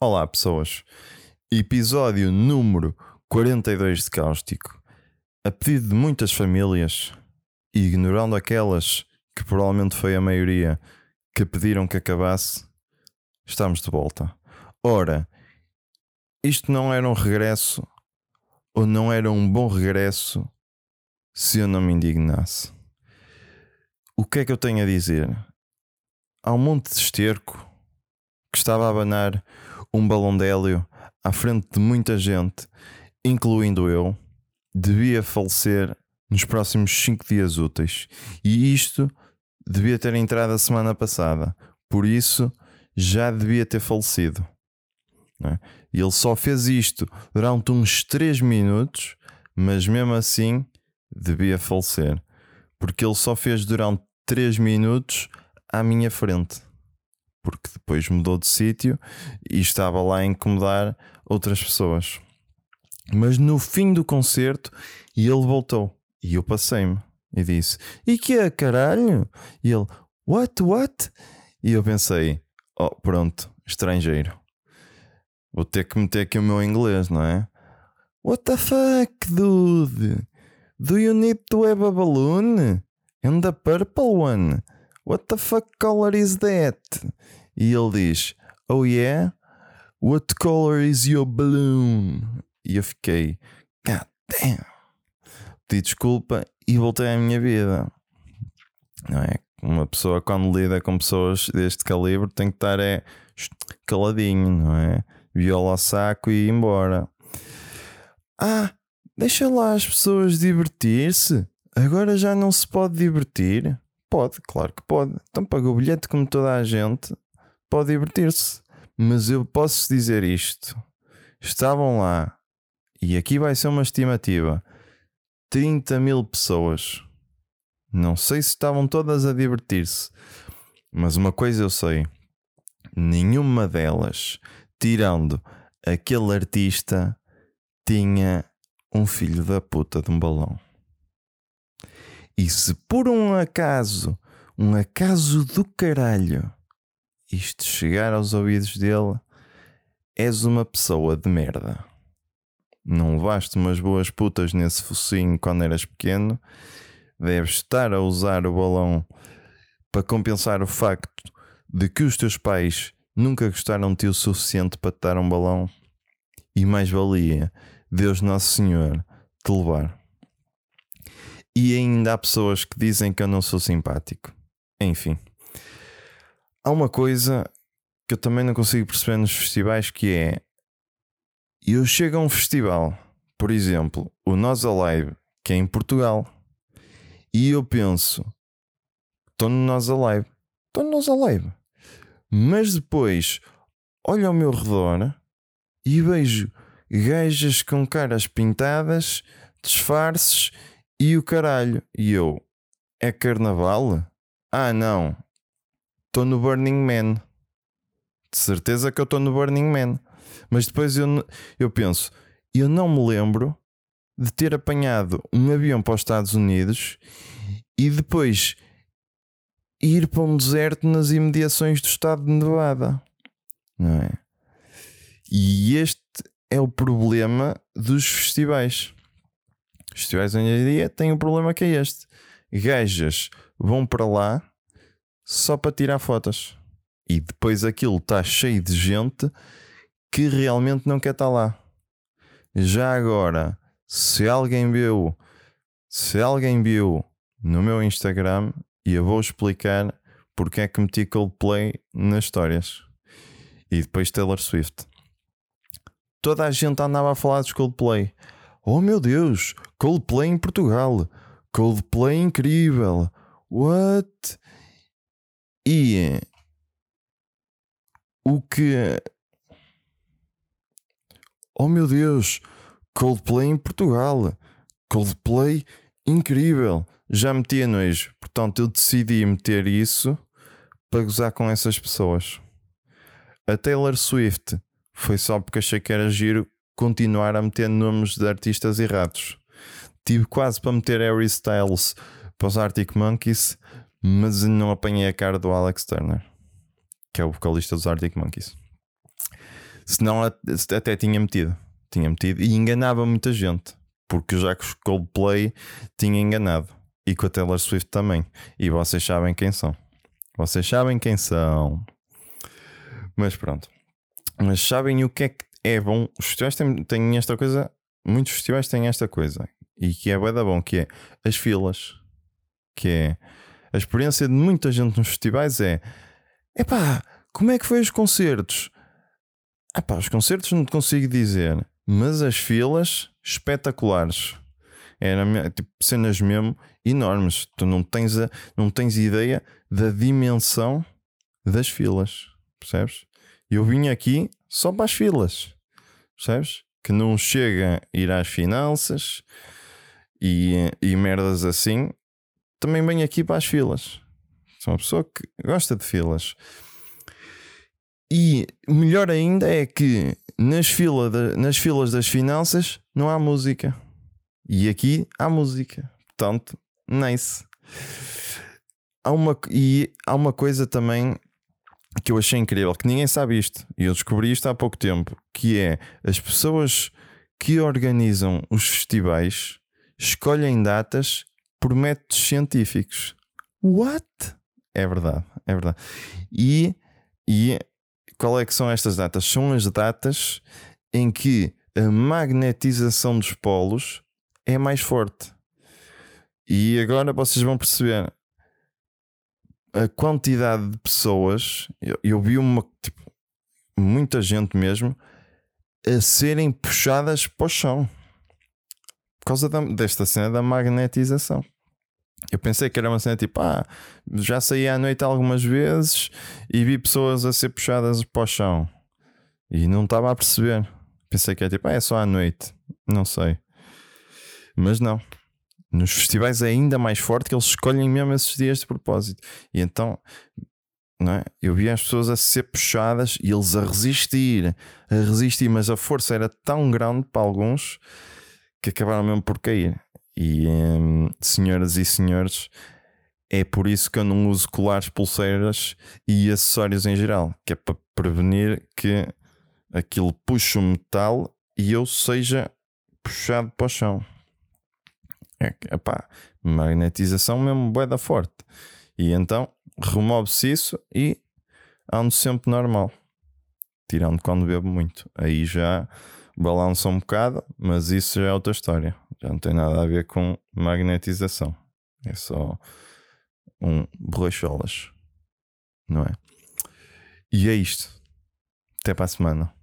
Olá, pessoas. Episódio número 42 de Cáustico. A pedido de muitas famílias, e ignorando aquelas que provavelmente foi a maioria que pediram que acabasse, estamos de volta. Ora, isto não era um regresso, ou não era um bom regresso, se eu não me indignasse. O que é que eu tenho a dizer? Há um monte de esterco que estava a abanar um balão de hélio à frente de muita gente, incluindo eu, devia falecer nos próximos 5 dias úteis. E isto devia ter entrado a semana passada. Por isso, já devia ter falecido. É? E ele só fez isto durante uns 3 minutos, mas mesmo assim devia falecer. Porque ele só fez durante 3 minutos à minha frente porque depois mudou de sítio e estava lá a incomodar outras pessoas. Mas no fim do concerto, ele voltou e eu passei-me e disse: E que é caralho? E ele: What, what? E eu pensei: Oh, pronto, estrangeiro. Vou ter que meter aqui o meu inglês, não é? What the fuck, dude? Do you need to have a balloon? And the purple one? What the fuck color is that? E ele diz: Oh yeah? What color is your balloon? E eu fiquei: God damn. Pedi desculpa e voltei à minha vida. Não é? Uma pessoa, quando lida com pessoas deste calibre, tem que estar é, caladinho, não é? Viola ao saco e ir embora. Ah, deixa lá as pessoas divertir-se. Agora já não se pode divertir. Pode, claro que pode. Então paga o bilhete como toda a gente, pode divertir-se. Mas eu posso dizer isto: estavam lá, e aqui vai ser uma estimativa, 30 mil pessoas. Não sei se estavam todas a divertir-se, mas uma coisa eu sei: nenhuma delas, tirando aquele artista, tinha um filho da puta de um balão. E se por um acaso, um acaso do caralho, isto chegar aos ouvidos dele, és uma pessoa de merda. Não levaste umas boas putas nesse focinho quando eras pequeno, deves estar a usar o balão para compensar o facto de que os teus pais nunca gostaram de ti o suficiente para te dar um balão e mais valia Deus Nosso Senhor te levar. E ainda há pessoas que dizem que eu não sou simpático. Enfim. Há uma coisa que eu também não consigo perceber nos festivais que é eu chego a um festival, por exemplo, o Nós Alive, que é em Portugal, e eu penso, estou no Nós Alive, estou no Nós Alive, mas depois olho ao meu redor e vejo gajas com caras pintadas, disfarces e o caralho. E eu, é carnaval? Ah, não. Estou no Burning Man. De certeza que eu estou no Burning Man. Mas depois eu, eu penso, eu não me lembro de ter apanhado um avião para os Estados Unidos e depois ir para um deserto nas imediações do estado de Nevada. Não é? E este é o problema dos festivais festivais hoje em dia têm um problema que é este: gajas vão para lá só para tirar fotos e depois aquilo está cheio de gente que realmente não quer estar lá. Já agora, se alguém viu, se alguém viu no meu Instagram, e eu vou explicar porque é que meti Coldplay nas histórias e depois Taylor Swift. Toda a gente andava a falar dos Coldplay. Oh meu Deus, Coldplay em Portugal. Coldplay incrível. What? E o que. Oh meu Deus, Coldplay em Portugal. Coldplay incrível. Já meti a nojo. Portanto, eu decidi meter isso para gozar com essas pessoas. A Taylor Swift foi só porque achei que era giro continuar a meter nomes de artistas errados. Tive quase para meter Harry Styles para os Arctic Monkeys, mas não apanhei a cara do Alex Turner, que é o vocalista dos Arctic Monkeys. Senão até tinha metido. Tinha metido e enganava muita gente. Porque já que o Coldplay tinha enganado. E com a Taylor Swift também. E vocês sabem quem são. Vocês sabem quem são. Mas pronto. Mas sabem o que é que é bom? Os festivais têm, têm esta coisa. Muitos festivais têm esta coisa. E que é bem da bom, que é as filas. Que é a experiência de muita gente nos festivais é epá, como é que foi os concertos? Epá, os concertos não te consigo dizer, mas as filas espetaculares. Era tipo cenas mesmo enormes. Tu não tens, a, não tens ideia da dimensão das filas, percebes? Eu vim aqui só para as filas, percebes? Que não chega a ir às finanças e, e merdas assim. Também venho aqui para as filas. Sou uma pessoa que gosta de filas. E melhor ainda é que nas, fila de, nas filas das finanças não há música. E aqui há música. Portanto, nice. Há uma, e há uma coisa também que eu achei incrível, que ninguém sabe isto, e eu descobri isto há pouco tempo, que é as pessoas que organizam os festivais escolhem datas por métodos científicos. What? É verdade, é verdade. E, e qual é que são estas datas? São as datas em que a magnetização dos polos é mais forte. E agora vocês vão perceber a quantidade de pessoas. Eu, eu vi uma tipo, muita gente mesmo a serem puxadas para o chão por causa da, desta cena da magnetização. Eu pensei que era uma cena tipo, ah, já saí à noite algumas vezes e vi pessoas a ser puxadas para o chão e não estava a perceber. Pensei que é tipo, ah, é só à noite, não sei, mas não. Nos festivais é ainda mais forte que eles escolhem mesmo esses dias de propósito. E então, não é? Eu vi as pessoas a ser puxadas e eles a resistir, a resistir, mas a força era tão grande para alguns que acabaram mesmo por cair. E hum, senhoras e senhores, é por isso que eu não uso colares, pulseiras e acessórios em geral, que é para prevenir que aquilo puxe o metal e eu seja puxado para o chão. É, epá, magnetização mesmo boeda forte. E então remove-se isso e ando sempre normal. Tirando quando bebo muito. Aí já balança um bocado, mas isso já é outra história. Já não tem nada a ver com magnetização. É só um borracholas. Não é? E é isto. Até para a semana.